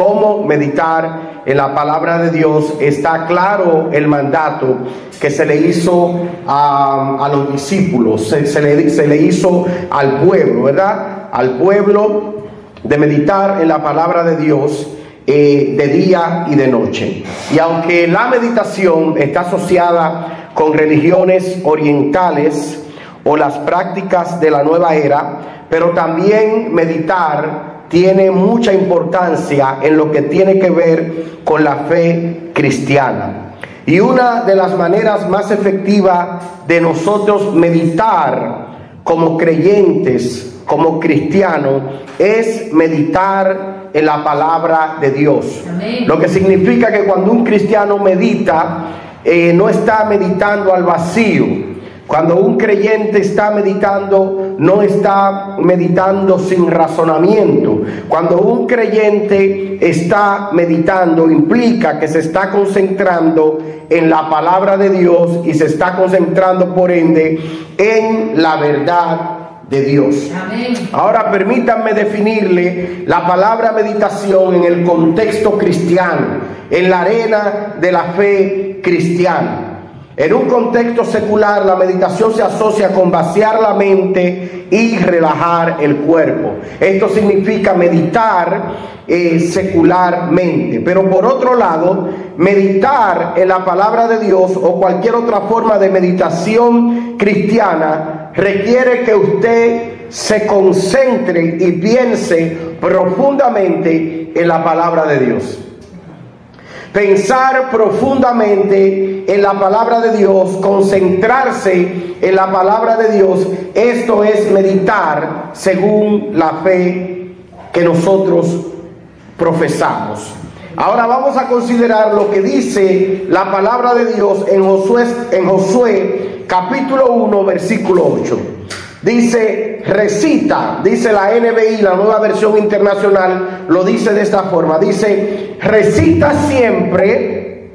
cómo meditar en la palabra de Dios, está claro el mandato que se le hizo a, los discípulos, se, le, se le hizo al pueblo, ¿verdad? Al pueblo de meditar en la palabra de Dios eh, de día y de noche. Y aunque la meditación está asociada con religiones orientales o las prácticas de la nueva era, pero también meditar tiene mucha importancia en lo que tiene que ver con la fe cristiana. Y una de las maneras más efectivas de nosotros meditar como creyentes, como cristianos, es meditar en la palabra de Dios. Lo que significa que cuando un cristiano medita, eh, no está meditando al vacío. Cuando un creyente está meditando, no está meditando sin razonamiento. Cuando un creyente está meditando, implica que se está concentrando en la palabra de Dios y se está concentrando, por ende, en la verdad de Dios. Ahora permítanme definirle la palabra meditación en el contexto cristiano, en la arena de la fe cristiana. En un contexto secular, la meditación se asocia con vaciar la mente y relajar el cuerpo. Esto significa meditar eh, secularmente. Pero por otro lado, meditar en la palabra de Dios o cualquier otra forma de meditación cristiana requiere que usted se concentre y piense profundamente en la palabra de Dios. Pensar profundamente en la palabra de Dios, concentrarse en la palabra de Dios, esto es meditar según la fe que nosotros profesamos. Ahora vamos a considerar lo que dice la palabra de Dios en Josué, en Josué capítulo 1, versículo 8. Dice, recita, dice la NBI, la nueva versión internacional, lo dice de esta forma. Dice, recita siempre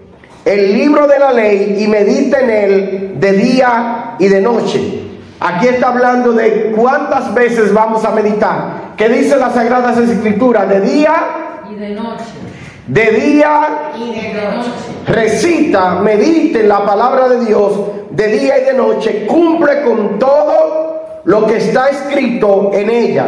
el libro de la ley y medita en él de día y de noche. Aquí está hablando de cuántas veces vamos a meditar. ¿Qué dice las Sagradas Escrituras? De día y de noche. De día y de noche. Recita, medite en la palabra de Dios de día y de noche, cumple con todo lo que está escrito en ella.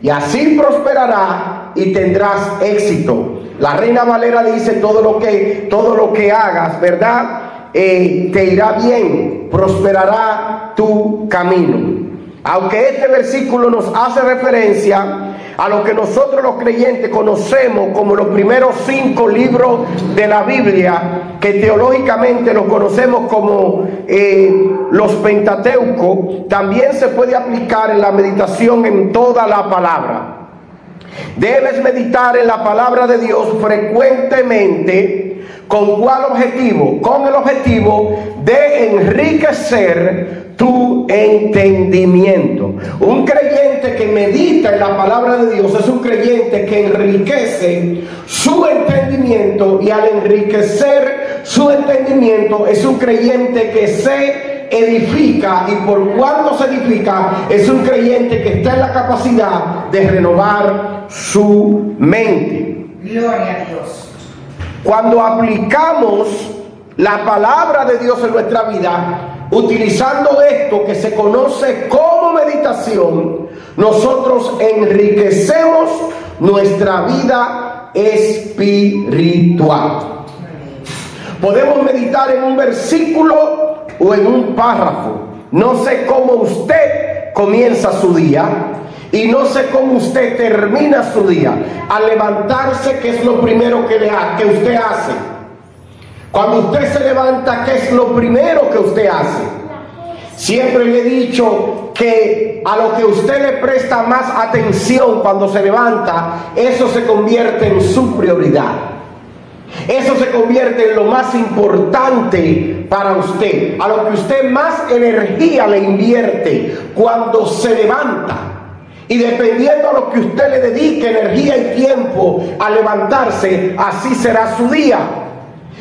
Y así prosperará y tendrás éxito. La reina Valera dice todo lo que, todo lo que hagas, ¿verdad? Eh, te irá bien, prosperará tu camino. Aunque este versículo nos hace referencia a lo que nosotros los creyentes conocemos como los primeros cinco libros de la Biblia, que teológicamente los conocemos como eh, los Pentateucos, también se puede aplicar en la meditación en toda la palabra. Debes meditar en la palabra de Dios frecuentemente. ¿Con cuál objetivo? Con el objetivo de enriquecer tu entendimiento. Un creyente que medita en la palabra de Dios es un creyente que enriquece su entendimiento y al enriquecer su entendimiento es un creyente que se edifica y por cuando se edifica es un creyente que está en la capacidad de renovar su mente. Gloria a Dios. Cuando aplicamos la palabra de Dios en nuestra vida, utilizando esto que se conoce como meditación, nosotros enriquecemos nuestra vida espiritual. Podemos meditar en un versículo o en un párrafo. No sé cómo usted comienza su día y no sé cómo usted termina su día. Al levantarse, ¿qué es lo primero que, le que usted hace? Cuando usted se levanta, ¿qué es lo primero que usted hace? Siempre le he dicho que a lo que usted le presta más atención cuando se levanta, eso se convierte en su prioridad. Eso se convierte en lo más importante para usted, a lo que usted más energía le invierte cuando se levanta. Y dependiendo a lo que usted le dedique energía y tiempo a levantarse, así será su día.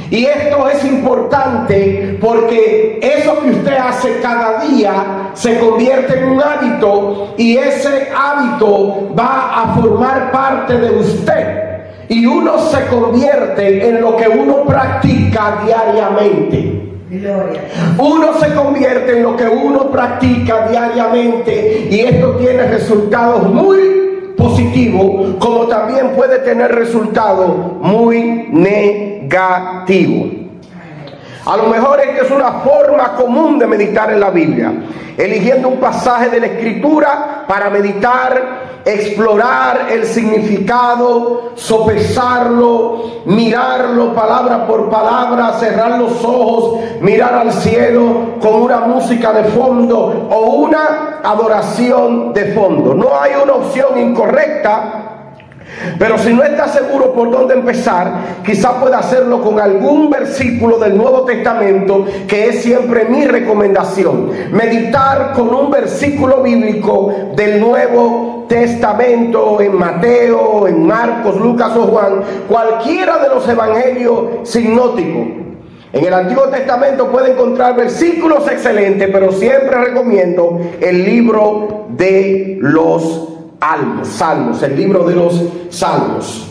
Y esto es importante porque eso que usted hace cada día se convierte en un hábito y ese hábito va a formar parte de usted. y uno se convierte en lo que uno practica diariamente. Uno se convierte en lo que uno practica diariamente y esto tiene resultados muy positivos como también puede tener resultados muy negativos. A lo mejor esta es una forma común de meditar en la Biblia, eligiendo un pasaje de la Escritura para meditar explorar el significado, sopesarlo, mirarlo palabra por palabra, cerrar los ojos, mirar al cielo con una música de fondo o una adoración de fondo. No hay una opción incorrecta pero si no está seguro por dónde empezar, quizá pueda hacerlo con algún versículo del Nuevo Testamento, que es siempre mi recomendación. Meditar con un versículo bíblico del Nuevo Testamento, en Mateo, en Marcos, Lucas o Juan, cualquiera de los evangelios sinóticos. En el Antiguo Testamento puede encontrar versículos excelentes, pero siempre recomiendo el libro de los Salmos, Salmos, el libro de los Salmos.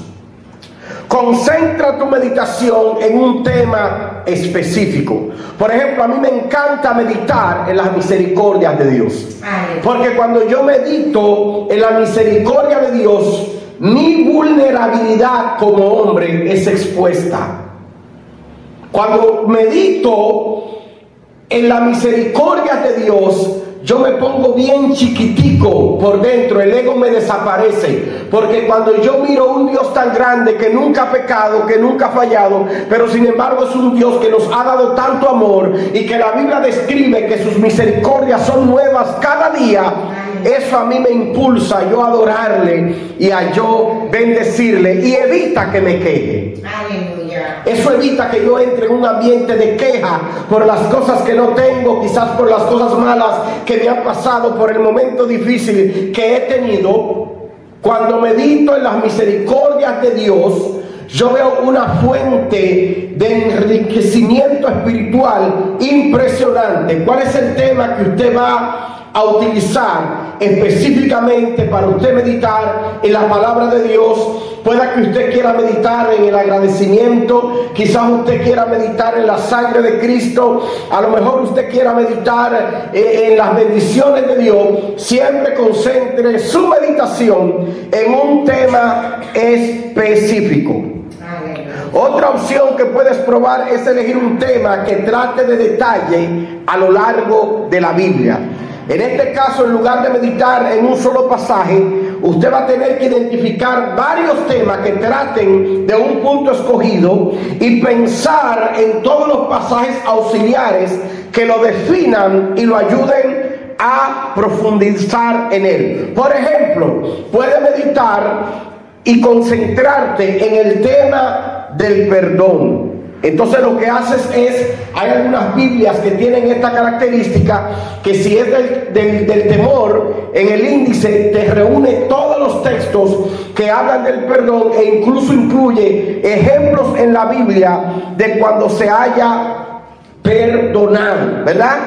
Concentra tu meditación en un tema específico. Por ejemplo, a mí me encanta meditar en las misericordias de Dios. Porque cuando yo medito en la misericordia de Dios, mi vulnerabilidad como hombre es expuesta. Cuando medito en la misericordia de Dios, yo me pongo bien chiquitico por dentro, el ego me desaparece, porque cuando yo miro un Dios tan grande que nunca ha pecado, que nunca ha fallado, pero sin embargo es un Dios que nos ha dado tanto amor y que la Biblia describe que sus misericordias son nuevas cada día, eso a mí me impulsa yo a adorarle y a yo bendecirle y evita que me queje. Eso evita que yo entre en un ambiente de queja por las cosas que no tengo, quizás por las cosas malas que me han pasado, por el momento difícil que he tenido. Cuando medito en las misericordias de Dios, yo veo una fuente de enriquecimiento espiritual impresionante. ¿Cuál es el tema que usted va a utilizar específicamente para usted meditar en la palabra de Dios. Pueda que usted quiera meditar en el agradecimiento, quizás usted quiera meditar en la sangre de Cristo, a lo mejor usted quiera meditar eh, en las bendiciones de Dios. Siempre concentre su meditación en un tema específico. Otra opción que puedes probar es elegir un tema que trate de detalle a lo largo de la Biblia. En este caso, en lugar de meditar en un solo pasaje, usted va a tener que identificar varios temas que traten de un punto escogido y pensar en todos los pasajes auxiliares que lo definan y lo ayuden a profundizar en él. Por ejemplo, puede meditar y concentrarte en el tema del perdón. Entonces lo que haces es, hay algunas Biblias que tienen esta característica, que si es del, del, temor, en el índice te reúne todos los textos que hablan del perdón e incluso incluye ejemplos en la Biblia de cuando se haya perdonado, ¿verdad?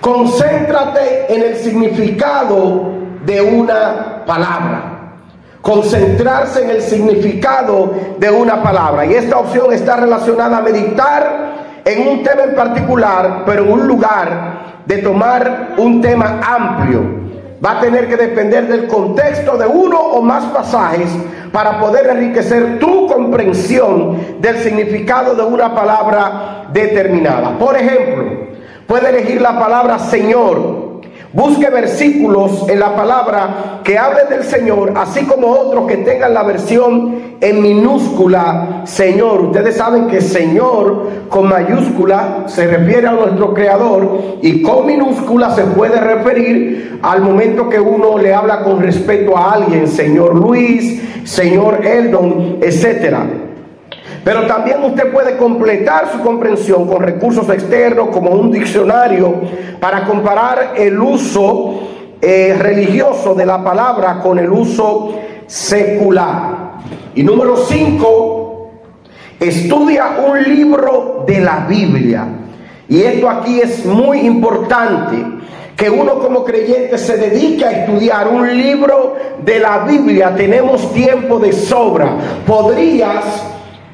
Concéntrate en el significado de una palabra concentrarse en el significado de una palabra. Y esta opción está relacionada a meditar en un tema en particular, pero en un lugar de tomar un tema amplio. Va a tener que depender del contexto de uno o más pasajes para poder enriquecer tu comprensión del significado de una palabra determinada. Por ejemplo, puede elegir la palabra Señor Busque versículos en la palabra que hablen del Señor, así como otros que tengan la versión en minúscula Señor. Ustedes saben que Señor con mayúscula se refiere a nuestro Creador y con minúscula se puede referir al momento que uno le habla con respeto a alguien, Señor Luis, Señor Eldon, etcétera. Pero también usted puede completar su comprensión con recursos externos como un diccionario para comparar el uso eh, religioso de la palabra con el uso secular. Y número 5, estudia un libro de la Biblia. Y esto aquí es muy importante que uno como creyente se dedique a estudiar un libro de la Biblia, tenemos tiempo de sobra. Podrías,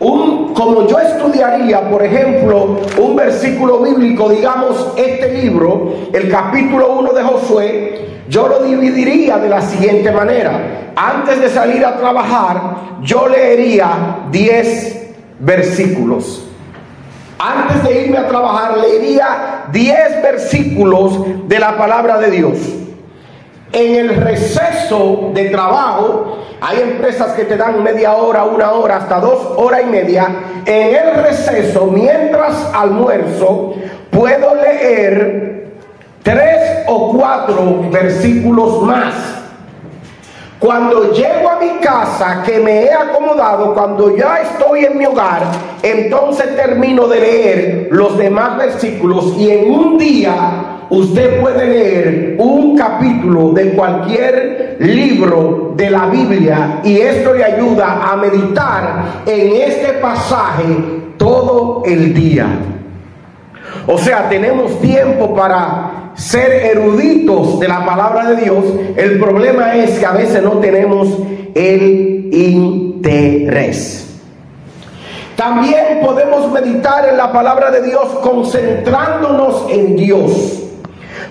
un, como yo estudiaría, por ejemplo, un versículo bíblico, digamos, este libro, el capítulo 1 de Josué, yo lo dividiría de la siguiente manera. Antes de salir a trabajar, yo leería 10 versículos. Antes de irme a trabajar, leería 10 versículos de la palabra de Dios. En el receso de trabajo, hay empresas que te dan media hora, una hora, hasta dos horas y media. En el receso, mientras almuerzo, puedo leer tres o cuatro versículos más. Cuando llego a mi casa, que me he acomodado, cuando ya estoy en mi hogar, entonces termino de leer los demás versículos y en un día usted puede leer un capítulo de cualquier libro de la Biblia y esto le ayuda a meditar en este pasaje todo el día. O sea, tenemos tiempo para ser eruditos de la palabra de Dios, el problema es que a veces no tenemos el interés. También podemos meditar en la palabra de Dios concentrándonos en Dios.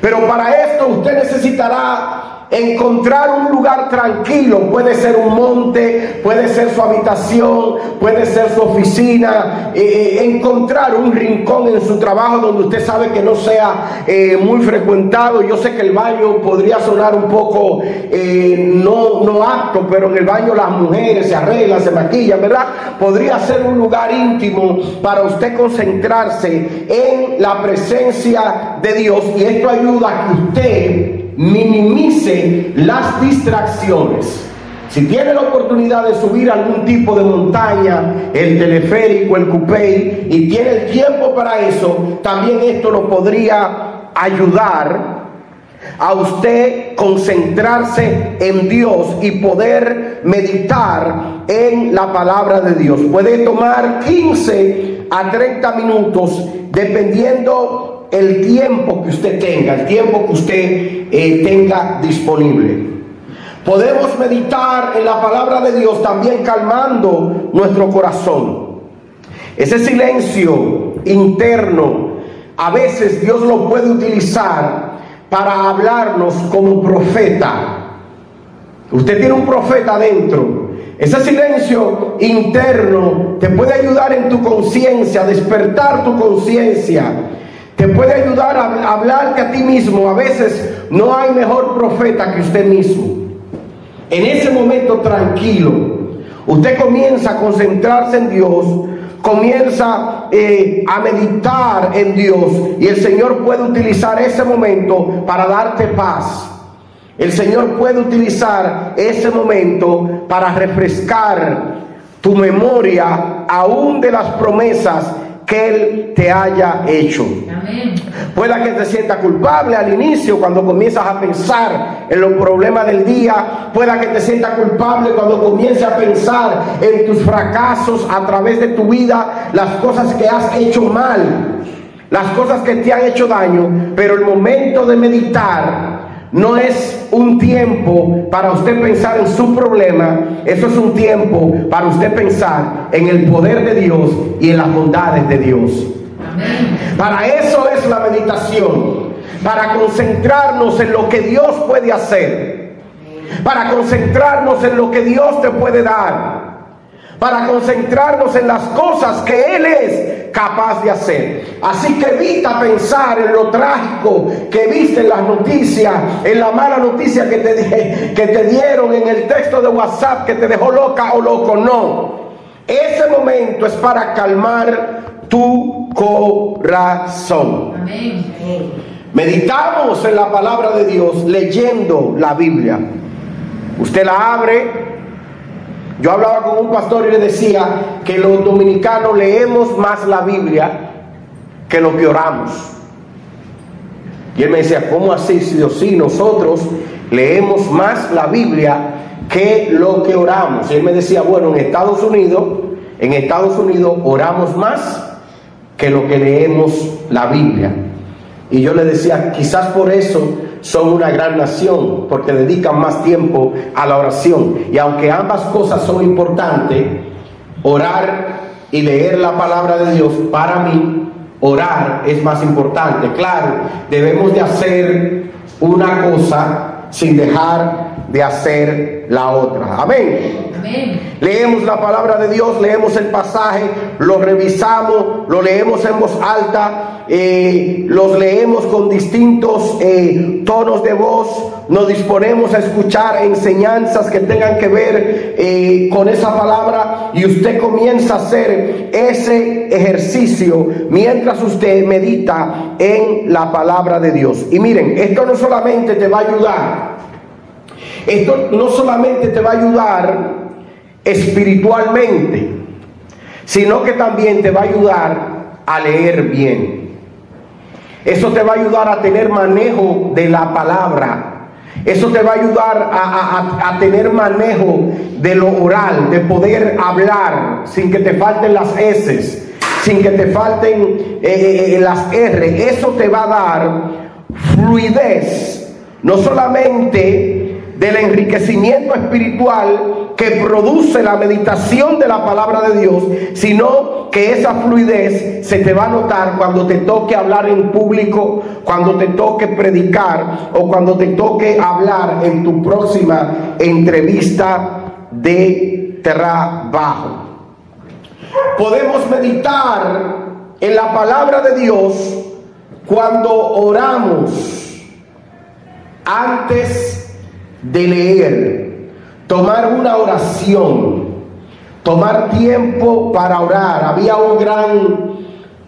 Pero para esto usted necesitará encontrar un lugar tranquilo, puede ser un monte, puede ser su habitación, puede ser su oficina, eh, eh, encontrar un rincón en su trabajo donde usted sabe que no sea eh, muy frecuentado. Yo sé que el baño podría sonar un poco no, no apto, pero en el baño las mujeres se arreglan, se maquillan, ¿verdad? Podría ser un lugar íntimo para usted concentrarse en la presencia de Dios y esto ayuda a que usted minimice las distracciones. Si tiene la oportunidad de subir algún tipo de montaña, el teleférico, el cupé, y tiene el tiempo para eso, también esto lo podría ayudar a usted concentrarse en Dios y poder meditar en la palabra de Dios. Puede tomar 15 a 30 minutos dependiendo el tiempo que usted tenga, el tiempo que usted eh, tenga disponible. Podemos meditar en la palabra de Dios también calmando nuestro corazón. Ese silencio interno, a veces Dios lo puede utilizar para hablarnos como profeta. Usted tiene un profeta dentro. Ese silencio interno te puede ayudar en tu conciencia, despertar tu conciencia te puede ayudar a hablarte a ti mismo. A veces no hay mejor profeta que usted mismo. En ese momento tranquilo, usted comienza a concentrarse en Dios, comienza eh, a meditar en Dios y el Señor puede utilizar ese momento para darte paz. El Señor puede utilizar ese momento para refrescar tu memoria aún de las promesas que Él te haya hecho. Pueda que te sienta culpable al inicio cuando comienzas a pensar en los problemas del día. Pueda que te sienta culpable cuando comiences a pensar en tus fracasos a través de tu vida, las cosas que has hecho mal, las cosas que te han hecho daño. Pero el momento de meditar no es un tiempo para usted pensar en su problema, eso es un tiempo para usted pensar en el poder de Dios y en las bondades de Dios. Para eso es la meditación, para concentrarnos en lo que Dios puede hacer, para concentrarnos en lo que Dios te puede dar, para concentrarnos en las cosas que Él es capaz de hacer. Así que evita pensar en lo trágico que viste en las noticias, en la mala noticia que te, que te dieron en el texto de WhatsApp que te dejó loca o loco. No. Ese momento es para calmar tu corazón. Meditamos en la palabra de Dios leyendo la Biblia. Usted la abre yo hablaba con un pastor y le decía que los dominicanos leemos más la Biblia que lo que oramos. Y él me decía, ¿cómo así? Si nosotros leemos más la Biblia que lo que oramos. Y él me decía, bueno, en Estados Unidos, en Estados Unidos oramos más que lo que leemos la Biblia. Y yo le decía, quizás por eso son una gran nación porque dedican más tiempo a la oración. Y aunque ambas cosas son importantes, orar y leer la palabra de Dios, para mí, orar es más importante. Claro, debemos de hacer una cosa sin dejar de hacer la otra. Amén. Leemos la palabra de Dios, leemos el pasaje, lo revisamos, lo leemos en voz alta, eh, los leemos con distintos eh, tonos de voz, nos disponemos a escuchar enseñanzas que tengan que ver eh, con esa palabra y usted comienza a hacer ese ejercicio mientras usted medita en la palabra de Dios. Y miren, esto no solamente te va a ayudar, esto no solamente te va a ayudar espiritualmente, sino que también te va a ayudar a leer bien. Eso te va a ayudar a tener manejo de la palabra. Eso te va a ayudar a, tener manejo de lo oral, de poder hablar sin que te falten las S, sin que te falten eh, eh, eh, las R. Eso te va a dar fluidez, no solamente del enriquecimiento espiritual que produce la meditación de la palabra de Dios, sino que esa fluidez se te va a notar cuando te toque hablar en público, cuando te toque predicar o cuando te toque hablar en tu próxima entrevista de trabajo. Podemos meditar en la palabra de Dios cuando oramos antes de leer, tomar una oración, tomar tiempo para orar. Había un gran,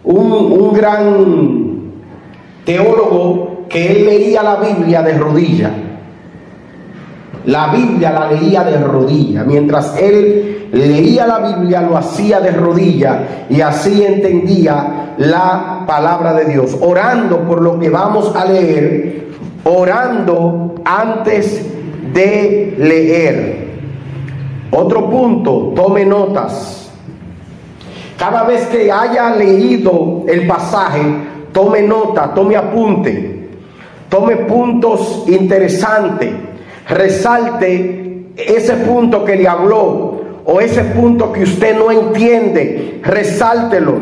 un, gran teólogo que él leía la Biblia de rodilla. La Biblia la leía de rodilla. Mientras él leía la Biblia, lo hacía de rodilla y así entendía la palabra de Dios. Orando por lo que vamos a leer, orando antes de leer. Otro punto, tome notas. Cada vez que haya leído el pasaje, tome nota, tome apunte, tome puntos interesantes, resalte ese punto que le habló o ese punto que usted no entiende, resáltelo,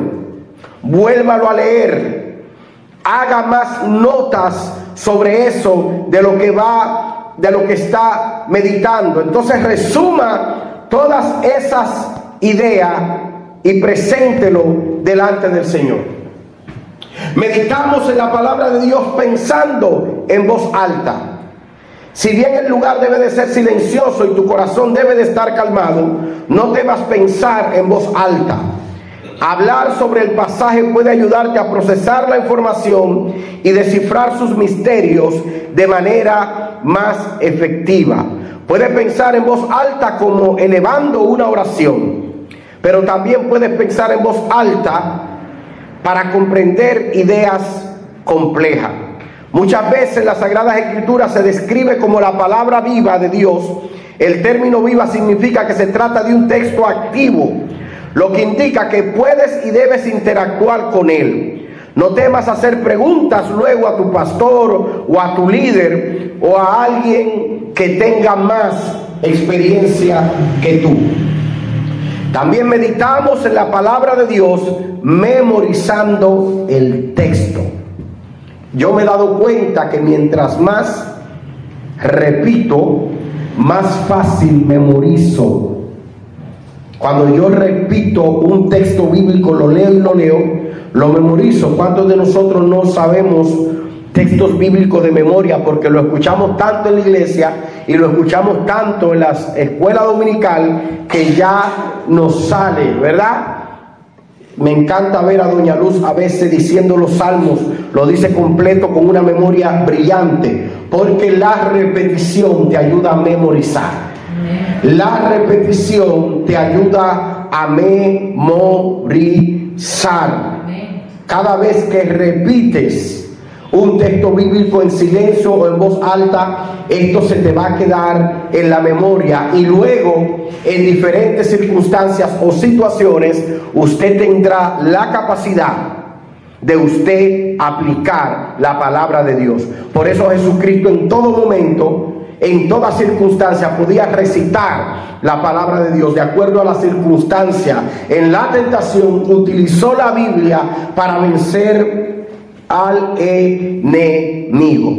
vuélvalo a leer, haga más notas sobre eso de lo que va de lo que está meditando. Entonces resuma todas esas ideas y preséntelo delante del Señor. Meditamos en la palabra de Dios pensando en voz alta. Si bien el lugar debe de ser silencioso y tu corazón debe de estar calmado, no debas pensar en voz alta. Hablar sobre el pasaje puede ayudarte a procesar la información y descifrar sus misterios de manera más efectiva. Puedes pensar en voz alta como elevando una oración, pero también puedes pensar en voz alta para comprender ideas complejas. Muchas veces las Sagradas Escrituras se describe como la palabra viva de Dios. El término viva significa que se trata de un texto activo lo que indica que puedes y debes interactuar con Él. No temas hacer preguntas luego a tu pastor o a tu líder o a alguien que tenga más experiencia que tú. También meditamos en la palabra de Dios memorizando el texto. Yo me he dado cuenta que mientras más repito, más fácil memorizo cuando yo repito un texto bíblico, lo leo y lo leo, lo memorizo. ¿Cuántos de nosotros no sabemos textos bíblicos de memoria porque lo escuchamos tanto en la iglesia y lo escuchamos tanto en la escuela dominical que ya nos sale, ¿verdad? Me encanta ver a Doña Luz a veces diciendo los salmos, lo dice completo con una memoria brillante, porque la repetición te ayuda a memorizar. La repetición te ayuda a memorizar. Cada vez que repites un texto bíblico en silencio o en voz alta, esto se te va a quedar en la memoria y luego en diferentes circunstancias o situaciones usted tendrá la capacidad de usted aplicar la palabra de Dios. Por eso Jesucristo en todo momento, en toda circunstancia, podía recitar la palabra de Dios de acuerdo a la circunstancia. En la tentación utilizó la Biblia para vencer al enemigo.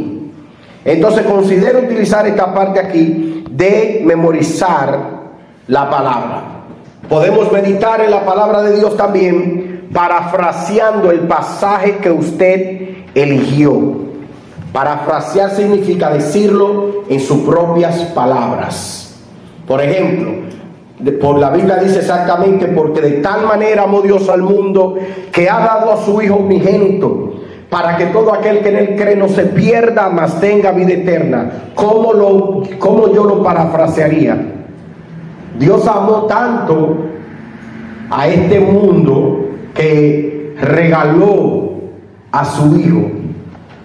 Entonces considero utilizar esta parte aquí de memorizar la palabra. Podemos meditar en la palabra de Dios también parafraseando el pasaje que usted eligió. Parafrasear significa decirlo en sus propias palabras. Por ejemplo, por la Biblia dice exactamente, porque de tal manera amó Dios al mundo que ha dado a su Hijo unigénito, para que todo aquel que en él cree no se pierda, mas tenga vida eterna. ¿Cómo, lo, cómo yo lo parafrasearía? Dios amó tanto a este mundo que regaló a su Hijo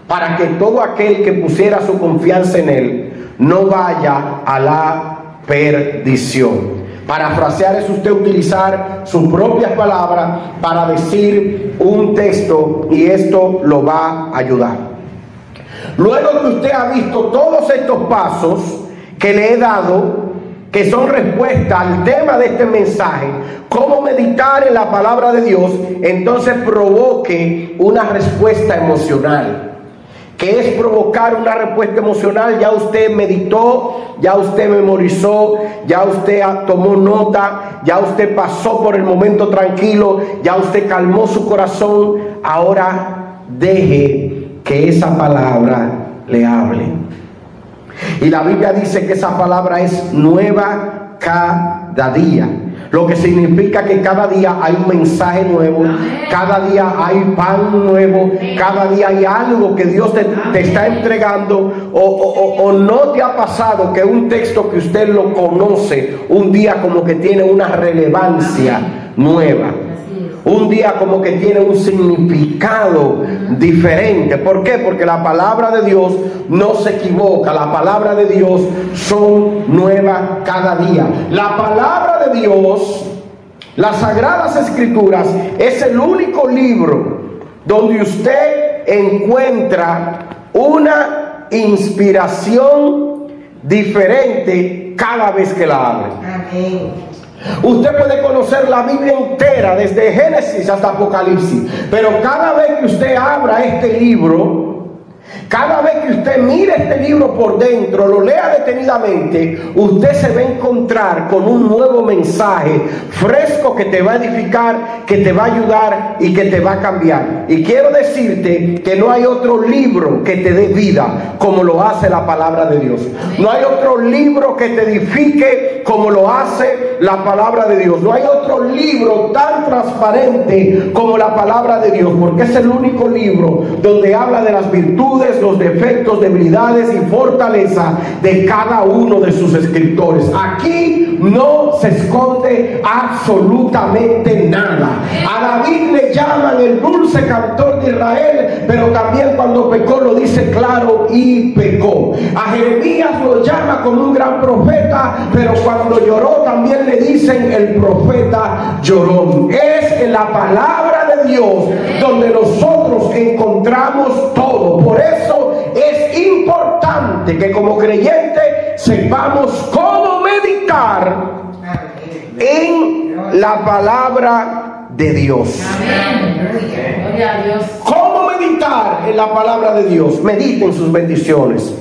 para que todo aquel que pusiera su confianza en Él no vaya a la perdición. Parafrasear es usted utilizar sus propias palabras para decir un texto y esto lo va a ayudar. Luego que usted ha visto todos estos pasos que le he dado, que son respuesta al tema de este mensaje, cómo meditar en la palabra de Dios, entonces provoque una respuesta emocional. Que es provocar una respuesta emocional? Ya usted meditó, ya usted memorizó, ya usted tomó nota, ya usted pasó por el momento tranquilo, ya usted calmó su corazón. Ahora deje que esa palabra le hable. Y la Biblia dice que esa palabra es nueva cada día. Lo que significa que cada día hay un mensaje nuevo, cada día hay pan nuevo, cada día hay algo que Dios te, está entregando o, o, no te ha pasado que un texto que usted lo conoce un día como que tiene una relevancia nueva un día como que tiene un significado diferente. ¿Por qué? Porque la palabra de Dios no se equivoca. La palabra de Dios son nuevas cada día. La palabra de Dios, las sagradas escrituras, es el único libro donde usted encuentra una inspiración diferente cada vez que la abre. Amén. Usted puede conocer la Biblia entera, desde Génesis hasta Apocalipsis, pero cada vez que usted abra este libro, cada vez que usted mire este libro por dentro, lo lea detenidamente, usted se va a encontrar con un nuevo mensaje fresco que te va a edificar, que te va a ayudar y que te va a cambiar. Y quiero decirte que no hay otro libro que te dé vida como lo hace la palabra de Dios. No hay otro libro que te edifique como lo hace la palabra de Dios. No hay otro libro tan transparente como la palabra de Dios, porque es el único libro donde habla de las virtudes, los defectos, debilidades y fortaleza de cada uno de sus escritores. Aquí no se esconde absolutamente nada. A David le llaman el dulce cantor de Israel, pero también cuando pecó lo dice claro y pecó. A Jeremías lo llama como un gran profeta, pero cuando lloró también le dicen el profeta lloró. Es en la palabra de Dios donde nosotros encontramos todo. Que como creyentes sepamos cómo meditar en la palabra de Dios. ¿Cómo meditar en la palabra de Dios? Medite en sus bendiciones.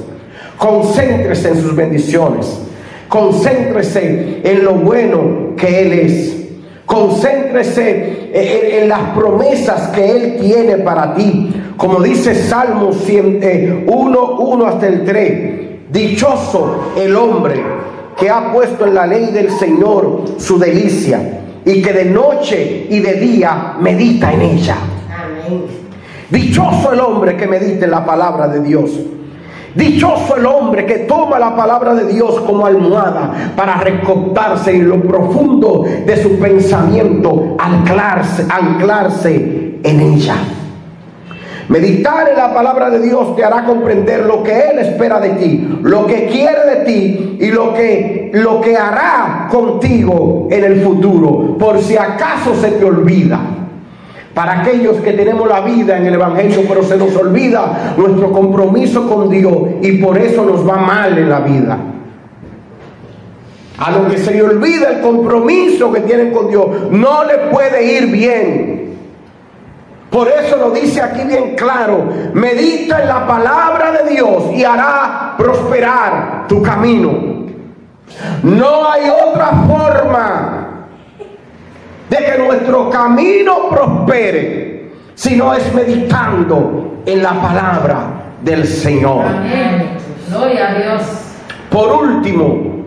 Concéntrese en sus bendiciones. Concéntrese en lo bueno que Él es. Concéntrese en, las promesas que Él tiene para ti. Como dice Salmo 1, 1 hasta el 3. Dichoso el hombre que ha puesto en la ley del Señor su delicia y que de noche y de día medita en ella. Dichoso el hombre que medita en la palabra de Dios. Dichoso el hombre que toma la palabra de Dios como almohada para recotarse en lo profundo de su pensamiento, anclarse, anclarse en ella. Meditar en la palabra de Dios te hará comprender lo que Él espera de ti, lo que quiere de ti y lo que, lo que hará contigo en el futuro, por si acaso se te olvida. Para aquellos que tenemos la vida en el Evangelio, pero se nos olvida nuestro compromiso con Dios y por eso nos va mal en la vida. A los que se le olvida el compromiso que tienen con Dios, no le puede ir bien. Por eso lo dice aquí bien claro, medita en la palabra de Dios y hará prosperar tu camino. No hay otra forma nuestro camino prospere si no es meditando en la palabra del Señor. Amén. Gloria a Dios. Por último,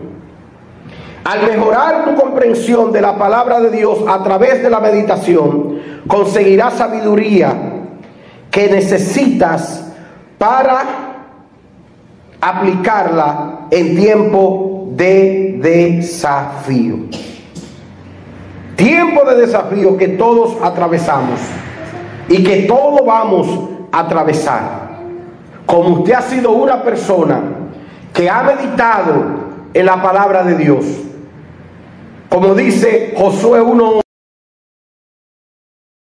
al mejorar tu comprensión de la palabra de Dios a través de la meditación, conseguirás sabiduría que necesitas para aplicarla en tiempo de desafío. Tiempo de desafío que todos atravesamos y que todos vamos a atravesar. Como usted ha sido una persona que ha meditado en la palabra de Dios, como dice Josué 1.